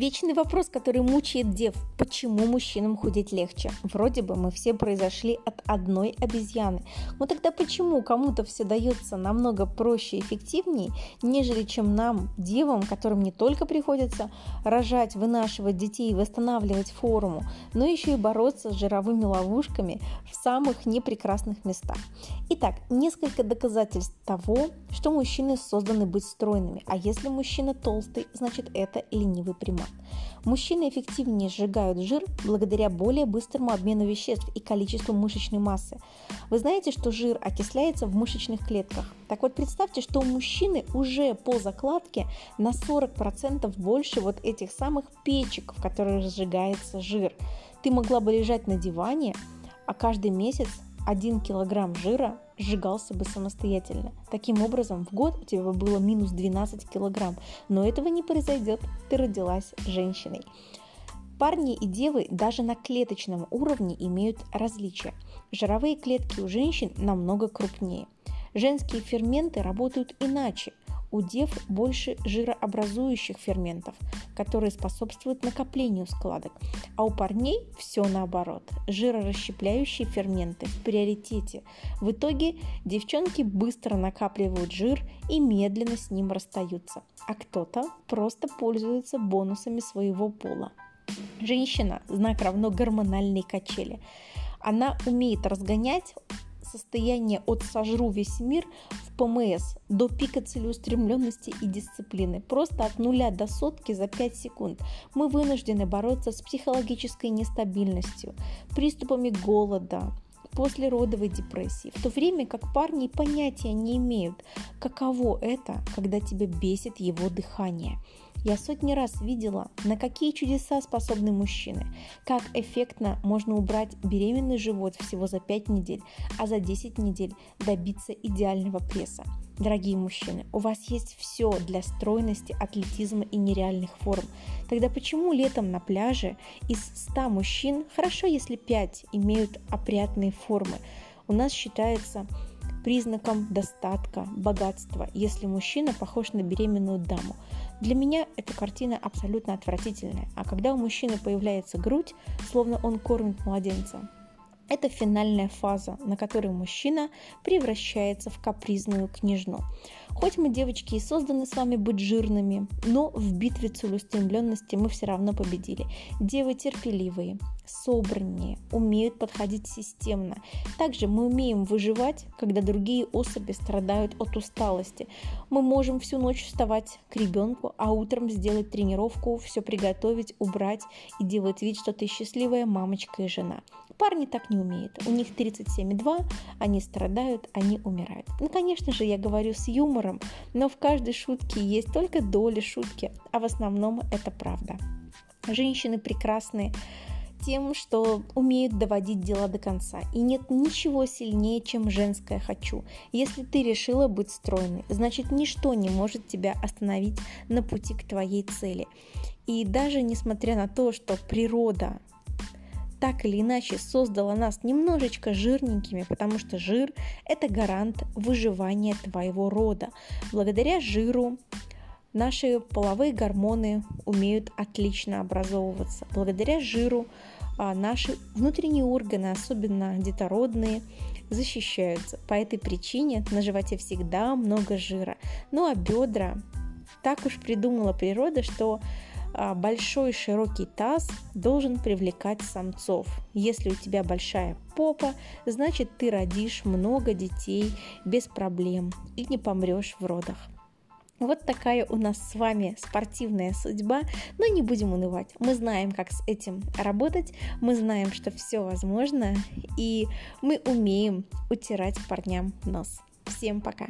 Вечный вопрос, который мучает дев. Почему мужчинам худеть легче? Вроде бы мы все произошли от одной обезьяны. Но тогда почему кому-то все дается намного проще и эффективнее, нежели чем нам, девам, которым не только приходится рожать, вынашивать детей и восстанавливать форму, но еще и бороться с жировыми ловушками в самых непрекрасных местах. Итак, несколько доказательств того, что мужчины созданы быть стройными, а если мужчина толстый, значит это ленивый примат. Мужчины эффективнее сжигают жир благодаря более быстрому обмену веществ и количеству мышечной массы. Вы знаете, что жир окисляется в мышечных клетках? Так вот, представьте, что у мужчины уже по закладке на 40% больше вот этих самых печек, в которых сжигается жир. Ты могла бы лежать на диване, а каждый месяц 1 килограмм жира сжигался бы самостоятельно. Таким образом, в год у тебя было минус 12 килограмм. Но этого не произойдет, ты родилась женщиной. Парни и девы даже на клеточном уровне имеют различия. Жировые клетки у женщин намного крупнее. Женские ферменты работают иначе у дев больше жирообразующих ферментов, которые способствуют накоплению складок, а у парней все наоборот. Жирорасщепляющие ферменты в приоритете. В итоге девчонки быстро накапливают жир и медленно с ним расстаются, а кто-то просто пользуется бонусами своего пола. Женщина – знак равно гормональной качели. Она умеет разгонять состояние от «сожру весь мир» в ПМС до пика целеустремленности и дисциплины. Просто от нуля до сотки за 5 секунд. Мы вынуждены бороться с психологической нестабильностью, приступами голода, после родовой депрессии, в то время как парни понятия не имеют, каково это, когда тебя бесит его дыхание – я сотни раз видела, на какие чудеса способны мужчины, как эффектно можно убрать беременный живот всего за 5 недель, а за 10 недель добиться идеального пресса. Дорогие мужчины, у вас есть все для стройности, атлетизма и нереальных форм. Тогда почему летом на пляже из 100 мужчин, хорошо если 5 имеют опрятные формы? У нас считается признаком достатка, богатства, если мужчина похож на беременную даму. Для меня эта картина абсолютно отвратительная, а когда у мужчины появляется грудь, словно он кормит младенца, это финальная фаза, на которой мужчина превращается в капризную княжну. Хоть мы, девочки, и созданы с вами быть жирными, но в битве целеустремленности мы все равно победили. Девы терпеливые, собраннее, умеют подходить системно. Также мы умеем выживать, когда другие особи страдают от усталости. Мы можем всю ночь вставать к ребенку, а утром сделать тренировку, все приготовить, убрать и делать вид, что ты счастливая мамочка и жена. Парни так не умеют. У них 37,2, они страдают, они умирают. Ну, конечно же, я говорю с юмором, но в каждой шутке есть только доля шутки, а в основном это правда. Женщины прекрасные тем, что умеют доводить дела до конца. И нет ничего сильнее, чем женское «хочу». Если ты решила быть стройной, значит ничто не может тебя остановить на пути к твоей цели. И даже несмотря на то, что природа так или иначе создала нас немножечко жирненькими, потому что жир – это гарант выживания твоего рода. Благодаря жиру наши половые гормоны умеют отлично образовываться. Благодаря жиру а, наши внутренние органы, особенно детородные, защищаются. По этой причине на животе всегда много жира. Ну а бедра, так уж придумала природа, что большой широкий таз должен привлекать самцов. Если у тебя большая попа, значит ты родишь много детей без проблем и не помрешь в родах. Вот такая у нас с вами спортивная судьба, но не будем унывать. Мы знаем, как с этим работать, мы знаем, что все возможно, и мы умеем утирать парням нос. Всем пока!